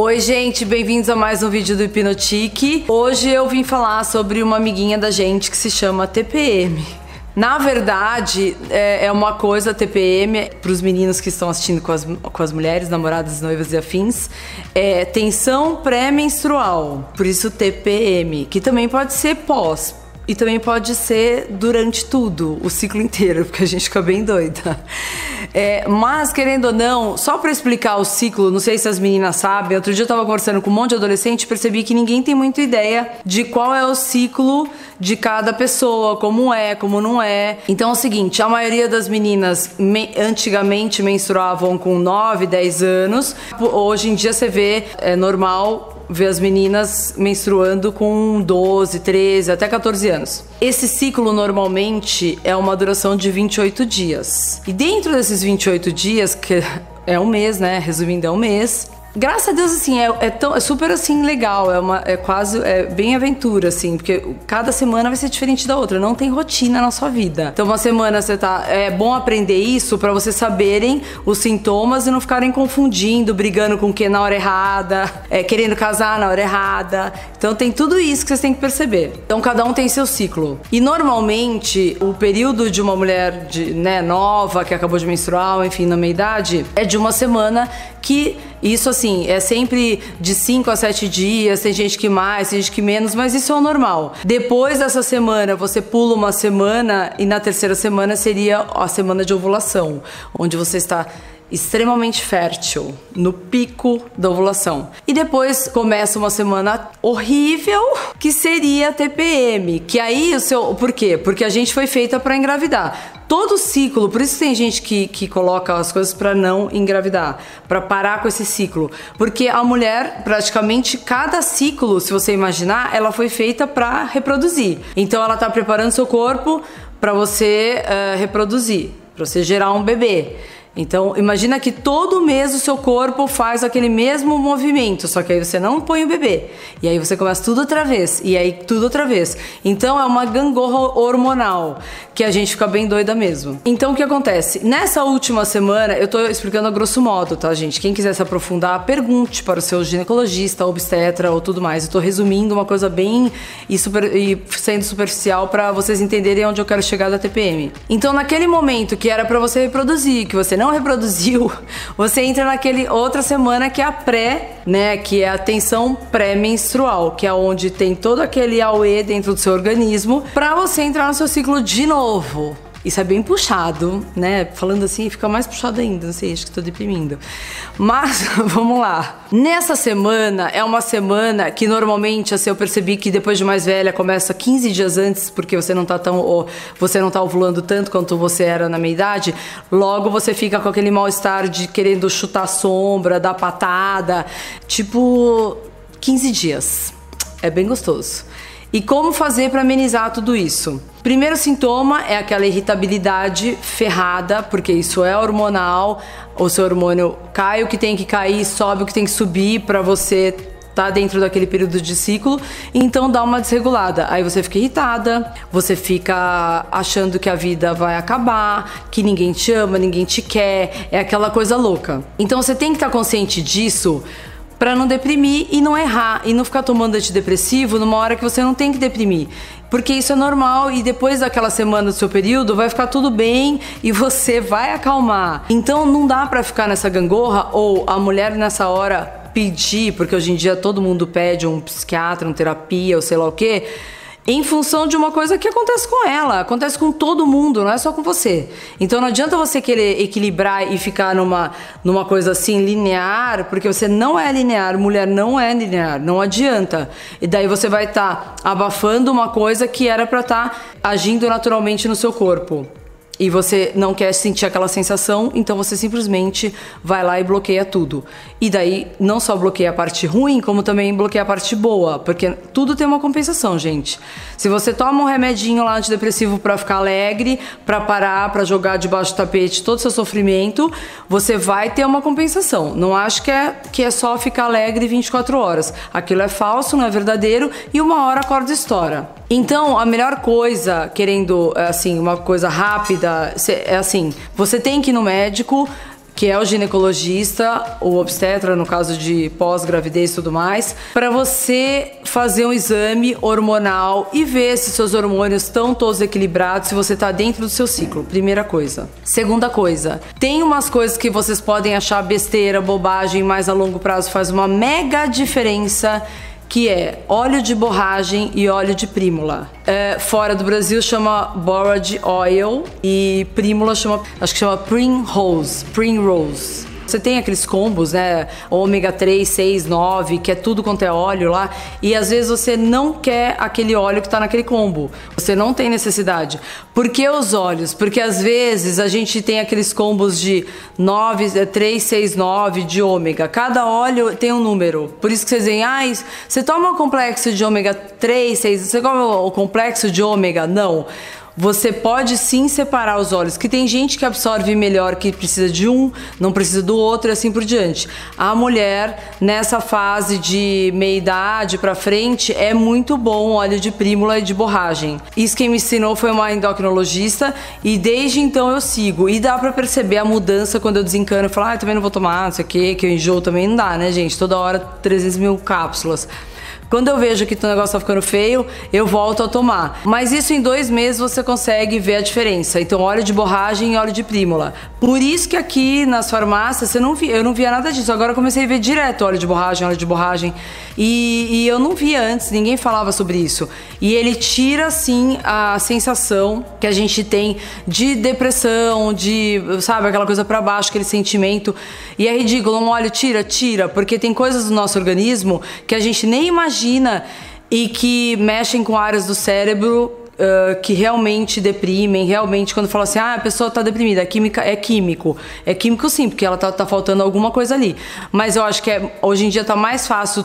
Oi, gente, bem-vindos a mais um vídeo do Hipnotique. Hoje eu vim falar sobre uma amiguinha da gente que se chama TPM. Na verdade, é, é uma coisa TPM para os meninos que estão assistindo com as, com as mulheres, namoradas, noivas e afins, é tensão pré-menstrual, por isso TPM, que também pode ser pós, e também pode ser durante tudo, o ciclo inteiro, porque a gente fica bem doida. É, mas, querendo ou não, só para explicar o ciclo, não sei se as meninas sabem, outro dia eu tava conversando com um monte de adolescente e percebi que ninguém tem muita ideia de qual é o ciclo de cada pessoa, como é, como não é. Então é o seguinte, a maioria das meninas me, antigamente menstruavam com 9, 10 anos. Hoje em dia você vê, é normal ver as meninas menstruando com 12, 13, até 14 anos. Esse ciclo normalmente é uma duração de 28 dias. E dentro desses 28 dias, que é um mês, né? Resumindo, é um mês Graças a Deus, assim, é, é, tão, é super, assim, legal. É, uma, é quase, é bem aventura, assim. Porque cada semana vai ser diferente da outra. Não tem rotina na sua vida. Então, uma semana você tá... É bom aprender isso para vocês saberem os sintomas e não ficarem confundindo, brigando com quem na hora errada, é, querendo casar na hora errada. Então, tem tudo isso que vocês têm que perceber. Então, cada um tem seu ciclo. E, normalmente, o período de uma mulher de, né, nova, que acabou de menstruar, enfim, na meia-idade, é de uma semana que isso, assim, é sempre de 5 a 7 dias, tem gente que mais, tem gente que menos, mas isso é o normal. Depois dessa semana, você pula uma semana e na terceira semana seria a semana de ovulação, onde você está extremamente fértil, no pico da ovulação. E depois começa uma semana horrível, que seria a TPM, que aí o seu, por quê? Porque a gente foi feita para engravidar. Todo ciclo, por isso tem gente que, que coloca as coisas para não engravidar, para parar com esse ciclo, porque a mulher praticamente cada ciclo, se você imaginar, ela foi feita para reproduzir. Então ela tá preparando seu corpo para você uh, reproduzir, para você gerar um bebê. Então, imagina que todo mês o seu corpo faz aquele mesmo movimento, só que aí você não põe o bebê. E aí você começa tudo outra vez, e aí tudo outra vez. Então, é uma gangorra hormonal, que a gente fica bem doida mesmo. Então, o que acontece? Nessa última semana, eu tô explicando a grosso modo, tá, gente? Quem quiser se aprofundar, pergunte para o seu ginecologista, obstetra ou tudo mais. Eu tô resumindo uma coisa bem e, super, e sendo superficial para vocês entenderem onde eu quero chegar da TPM. Então, naquele momento que era para você reproduzir, que você não não reproduziu, você entra naquele outra semana que é a pré, né, que é a tensão pré-menstrual, que é onde tem todo aquele auê dentro do seu organismo, para você entrar no seu ciclo de novo. Isso é bem puxado, né? Falando assim, fica mais puxado ainda. Não sei, acho que tô deprimindo. Mas, vamos lá. Nessa semana, é uma semana que normalmente, assim, eu percebi que depois de mais velha, começa 15 dias antes, porque você não tá tão. Ou, você não tá ovulando tanto quanto você era na minha idade. Logo você fica com aquele mal-estar de querendo chutar sombra, dar patada. Tipo, 15 dias. É bem gostoso. E como fazer para amenizar tudo isso? Primeiro sintoma é aquela irritabilidade ferrada, porque isso é hormonal, o seu hormônio cai o que tem que cair, sobe o que tem que subir para você tá dentro daquele período de ciclo, então dá uma desregulada. Aí você fica irritada, você fica achando que a vida vai acabar, que ninguém te ama, ninguém te quer, é aquela coisa louca. Então você tem que estar tá consciente disso para não deprimir e não errar e não ficar tomando antidepressivo numa hora que você não tem que deprimir. Porque isso é normal e depois daquela semana do seu período vai ficar tudo bem e você vai acalmar. Então não dá para ficar nessa gangorra ou a mulher nessa hora pedir, porque hoje em dia todo mundo pede um psiquiatra, uma terapia ou sei lá o quê em função de uma coisa que acontece com ela, acontece com todo mundo, não é só com você. Então não adianta você querer equilibrar e ficar numa, numa coisa assim linear, porque você não é linear, mulher não é linear, não adianta. E daí você vai estar tá abafando uma coisa que era para estar tá agindo naturalmente no seu corpo e você não quer sentir aquela sensação, então você simplesmente vai lá e bloqueia tudo. E daí não só bloqueia a parte ruim, como também bloqueia a parte boa, porque tudo tem uma compensação, gente. Se você toma um remedinho lá antidepressivo para ficar alegre, para parar, para jogar debaixo do tapete todo o seu sofrimento, você vai ter uma compensação. Não acho que é que é só ficar alegre 24 horas. Aquilo é falso, não é verdadeiro e uma hora a corda estoura. Então, a melhor coisa, querendo assim, uma coisa rápida, é assim, você tem que ir no médico que é o ginecologista, o obstetra, no caso de pós-gravidez e tudo mais, para você fazer um exame hormonal e ver se seus hormônios estão todos equilibrados, se você está dentro do seu ciclo. Primeira coisa. Segunda coisa, tem umas coisas que vocês podem achar besteira, bobagem, mas a longo prazo faz uma mega diferença que é óleo de borragem e óleo de prímula. É, fora do Brasil chama borage oil e prímula chama, acho que chama primrose, primrose. Você tem aqueles combos, né? Ômega 3, 6, 9, que é tudo quanto é óleo lá. E às vezes você não quer aquele óleo que tá naquele combo. Você não tem necessidade. Por que os óleos? Porque às vezes a gente tem aqueles combos de 9, 3, 6, 9 de ômega. Cada óleo tem um número. Por isso que vocês dizem, ah, você toma o complexo de ômega 3, 6, você toma o complexo de ômega? Não. Você pode sim separar os óleos, que tem gente que absorve melhor, que precisa de um, não precisa do outro e assim por diante. A mulher, nessa fase de meia-idade para frente, é muito bom óleo de prímula e de borragem. Isso quem me ensinou foi uma endocrinologista e desde então eu sigo. E dá para perceber a mudança quando eu desencano e falo, ah, também não vou tomar, não sei o que, que eu enjoo também. Não dá, né, gente? Toda hora 300 mil cápsulas. Quando eu vejo que o negócio tá ficando feio, eu volto a tomar. Mas isso em dois meses você consegue ver a diferença. Então, óleo de borragem e óleo de prímula. Por isso que aqui nas farmácias você não via, eu não via nada disso. Agora eu comecei a ver direto óleo de borragem, óleo de borragem. E, e eu não via antes, ninguém falava sobre isso. E ele tira, sim, a sensação que a gente tem de depressão, de, sabe, aquela coisa para baixo, aquele sentimento. E é ridículo, um óleo tira, tira, porque tem coisas do nosso organismo que a gente nem imagina imagina e que mexem com áreas do cérebro Uh, que realmente deprimem, realmente quando fala assim, ah, a pessoa está deprimida, é, química, é químico. É químico sim, porque ela tá, tá faltando alguma coisa ali. Mas eu acho que é, hoje em dia tá mais fácil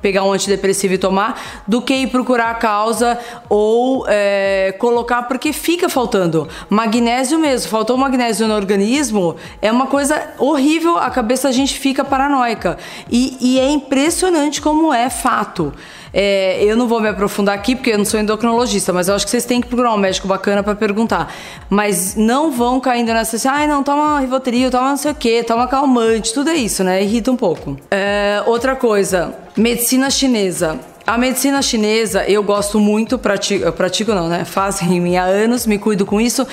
pegar um antidepressivo e tomar do que ir procurar a causa ou é, colocar, porque fica faltando. Magnésio mesmo, faltou magnésio no organismo, é uma coisa horrível, a cabeça da gente fica paranoica. E, e é impressionante como é fato. É, eu não vou me aprofundar aqui porque eu não sou endocrinologista, mas eu acho que vocês têm que procurar um médico bacana para perguntar. Mas não vão caindo nessa assim, ai, ah, não, toma Rivotril, toma não sei o que, toma calmante, tudo é isso, né? Irrita um pouco. É, outra coisa, medicina chinesa. A medicina chinesa eu gosto muito, pratico, eu pratico não, né? Faz mim há anos, me cuido com isso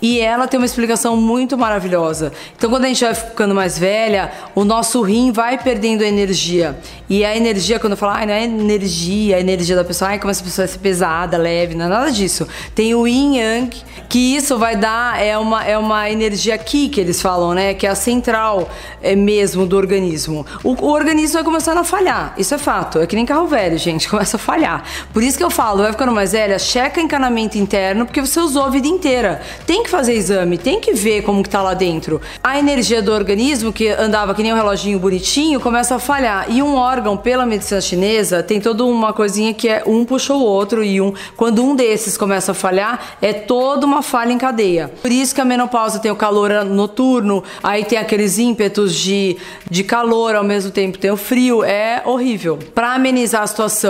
e ela tem uma explicação muito maravilhosa. Então, quando a gente vai ficando mais velha, o nosso rim vai perdendo energia e a energia, quando eu falo, ah, não é energia, a energia da pessoa, ai, começa a pessoa a ser pesada, leve, não é nada disso. Tem o yin yang, que isso vai dar, é uma, é uma energia aqui que eles falam, né? Que é a central é, mesmo do organismo. O, o organismo vai começando a falhar, isso é fato. É que nem carro velho, gente gente, começa a falhar. Por isso que eu falo, vai ficando mais velha, checa encanamento interno, porque você usou a vida inteira. Tem que fazer exame, tem que ver como que tá lá dentro. A energia do organismo, que andava que nem um reloginho bonitinho, começa a falhar. E um órgão, pela medicina chinesa, tem toda uma coisinha que é um puxa o outro e um. Quando um desses começa a falhar, é toda uma falha em cadeia. Por isso que a menopausa tem o calor noturno, aí tem aqueles ímpetos de, de calor, ao mesmo tempo tem o frio. É horrível. Para amenizar a situação,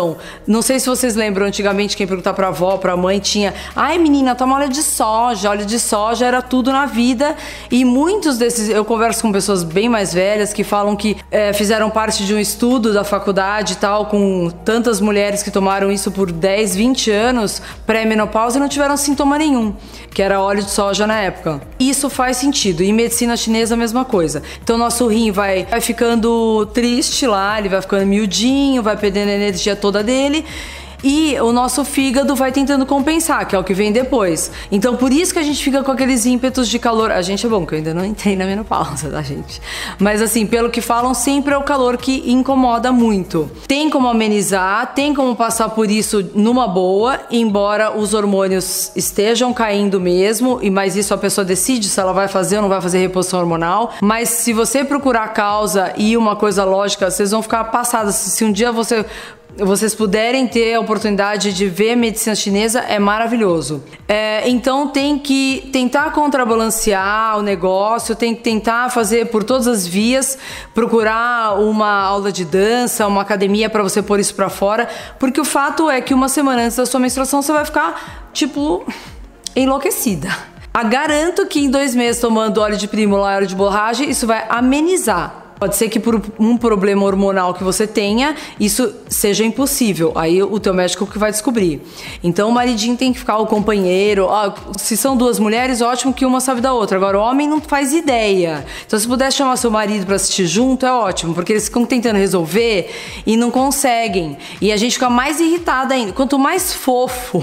não sei se vocês lembram, antigamente, quem perguntar pra avó, pra mãe, tinha. Ai, menina, toma óleo de soja. Óleo de soja era tudo na vida. E muitos desses. Eu converso com pessoas bem mais velhas que falam que é, fizeram parte de um estudo da faculdade e tal, com tantas mulheres que tomaram isso por 10, 20 anos, pré-menopausa, e não tiveram sintoma nenhum, que era óleo de soja na época. Isso faz sentido. E medicina chinesa, a mesma coisa. Então, nosso rim vai, vai ficando triste lá, ele vai ficando miudinho, vai perdendo energia toda toda dele e o nosso fígado vai tentando compensar, que é o que vem depois. Então por isso que a gente fica com aqueles ímpetos de calor. A gente é bom, que eu ainda não entrei na menopausa, tá, gente? Mas assim, pelo que falam, sempre é o calor que incomoda muito. Tem como amenizar, tem como passar por isso numa boa, embora os hormônios estejam caindo mesmo, e mais isso a pessoa decide se ela vai fazer ou não vai fazer reposição hormonal. Mas se você procurar a causa e uma coisa lógica, vocês vão ficar passadas. Se um dia você vocês puderem ter a oportunidade de ver medicina chinesa, é maravilhoso. É, então tem que tentar contrabalancear o negócio, tem que tentar fazer por todas as vias, procurar uma aula de dança, uma academia para você pôr isso para fora, porque o fato é que uma semana antes da sua menstruação você vai ficar tipo enlouquecida. A garanto que em dois meses tomando óleo de prímula e óleo de borragem, isso vai amenizar Pode ser que por um problema hormonal que você tenha, isso seja impossível. Aí o teu médico que vai descobrir. Então o maridinho tem que ficar o companheiro. Se são duas mulheres, ótimo que uma sabe da outra. Agora o homem não faz ideia. Então se pudesse chamar seu marido para assistir junto, é ótimo, porque eles ficam tentando resolver e não conseguem. E a gente fica mais irritada ainda. Quanto mais fofo,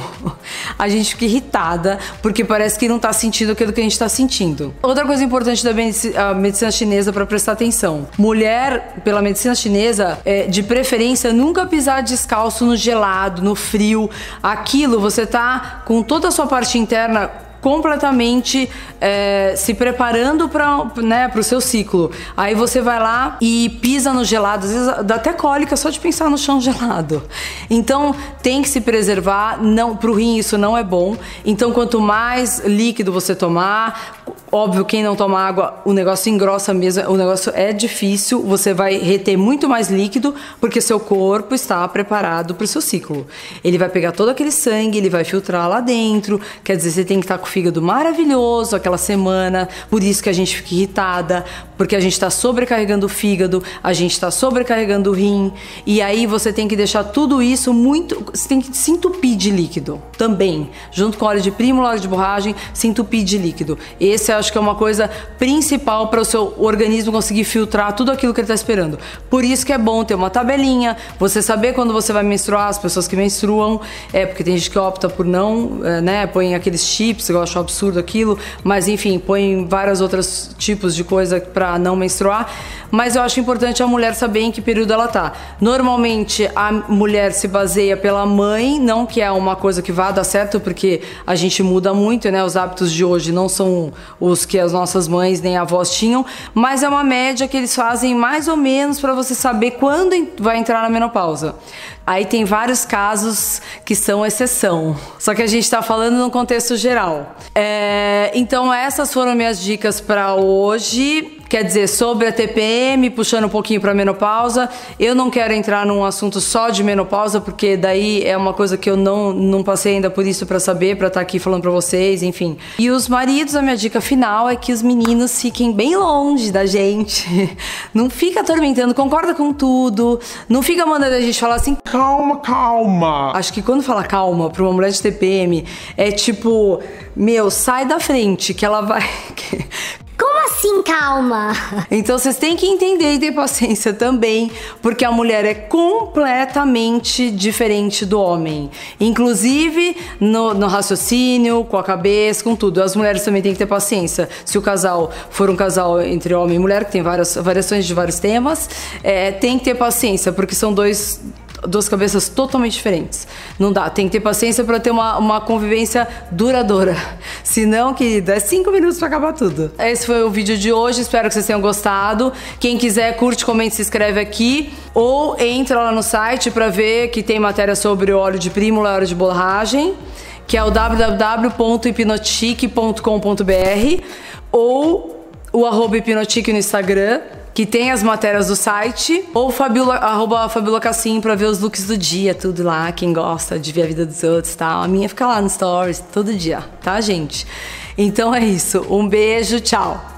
a gente fica irritada, porque parece que não tá sentindo aquilo que a gente tá sentindo. Outra coisa importante da medicina chinesa para prestar atenção mulher, pela medicina chinesa, é, de preferência nunca pisar descalço no gelado, no frio. Aquilo você tá com toda a sua parte interna completamente é, se preparando para né, o seu ciclo. Aí você vai lá e pisa no gelado, às vezes dá até cólica só de pensar no chão gelado. Então tem que se preservar, não para o rim isso não é bom. Então quanto mais líquido você tomar, Óbvio, quem não toma água, o negócio engrossa mesmo, o negócio é difícil, você vai reter muito mais líquido, porque seu corpo está preparado para o seu ciclo. Ele vai pegar todo aquele sangue, ele vai filtrar lá dentro, quer dizer, você tem que estar com o fígado maravilhoso aquela semana, por isso que a gente fica irritada, porque a gente está sobrecarregando o fígado, a gente está sobrecarregando o rim, e aí você tem que deixar tudo isso muito. Você tem que se entupir de líquido também, junto com óleo de prímula, óleo de borragem, se entupir de líquido. Esse eu acho que é uma coisa principal para o seu organismo conseguir filtrar tudo aquilo que ele está esperando. Por isso que é bom ter uma tabelinha, você saber quando você vai menstruar, as pessoas que menstruam, é porque tem gente que opta por não, é, né, põe aqueles chips, eu acho absurdo aquilo, mas enfim, põe vários outros tipos de coisa para não menstruar. Mas eu acho importante a mulher saber em que período ela tá. Normalmente a mulher se baseia pela mãe, não que é uma coisa que vá dar certo, porque a gente muda muito, né? Os hábitos de hoje não são os que as nossas mães nem avós tinham, mas é uma média que eles fazem mais ou menos para você saber quando vai entrar na menopausa. Aí tem vários casos que são exceção, só que a gente está falando no contexto geral. É, então essas foram minhas dicas para hoje. Quer dizer, sobre a TPM, puxando um pouquinho para menopausa, eu não quero entrar num assunto só de menopausa, porque daí é uma coisa que eu não, não passei ainda por isso para saber, para estar tá aqui falando para vocês, enfim. E os maridos, a minha dica final é que os meninos fiquem bem longe da gente. Não fica atormentando, concorda com tudo, não fica mandando a gente falar assim, calma, calma. Acho que quando fala calma para uma mulher de TPM, é tipo, meu, sai da frente, que ela vai assim, calma? Então vocês têm que entender e ter paciência também, porque a mulher é completamente diferente do homem. Inclusive no, no, raciocínio, com a cabeça, com tudo. As mulheres também têm que ter paciência. Se o casal for um casal entre homem e mulher, que tem várias variações de vários temas, é, tem que ter paciência, porque são dois duas cabeças totalmente diferentes. Não dá, tem que ter paciência para ter uma, uma convivência duradoura. Senão, querida, é cinco minutos para acabar tudo. Esse foi o vídeo de hoje, espero que vocês tenham gostado. Quem quiser, curte, comente, se inscreve aqui. Ou entra lá no site para ver que tem matéria sobre óleo de prímula óleo de borragem, que é o www.hipnotique.com.br ou o arroba hipnotique no Instagram que tem as matérias do site, ou Fabiola, Cassim pra ver os looks do dia, tudo lá, quem gosta de ver a vida dos outros e tal. A minha fica lá no stories todo dia, tá, gente? Então é isso. Um beijo, tchau.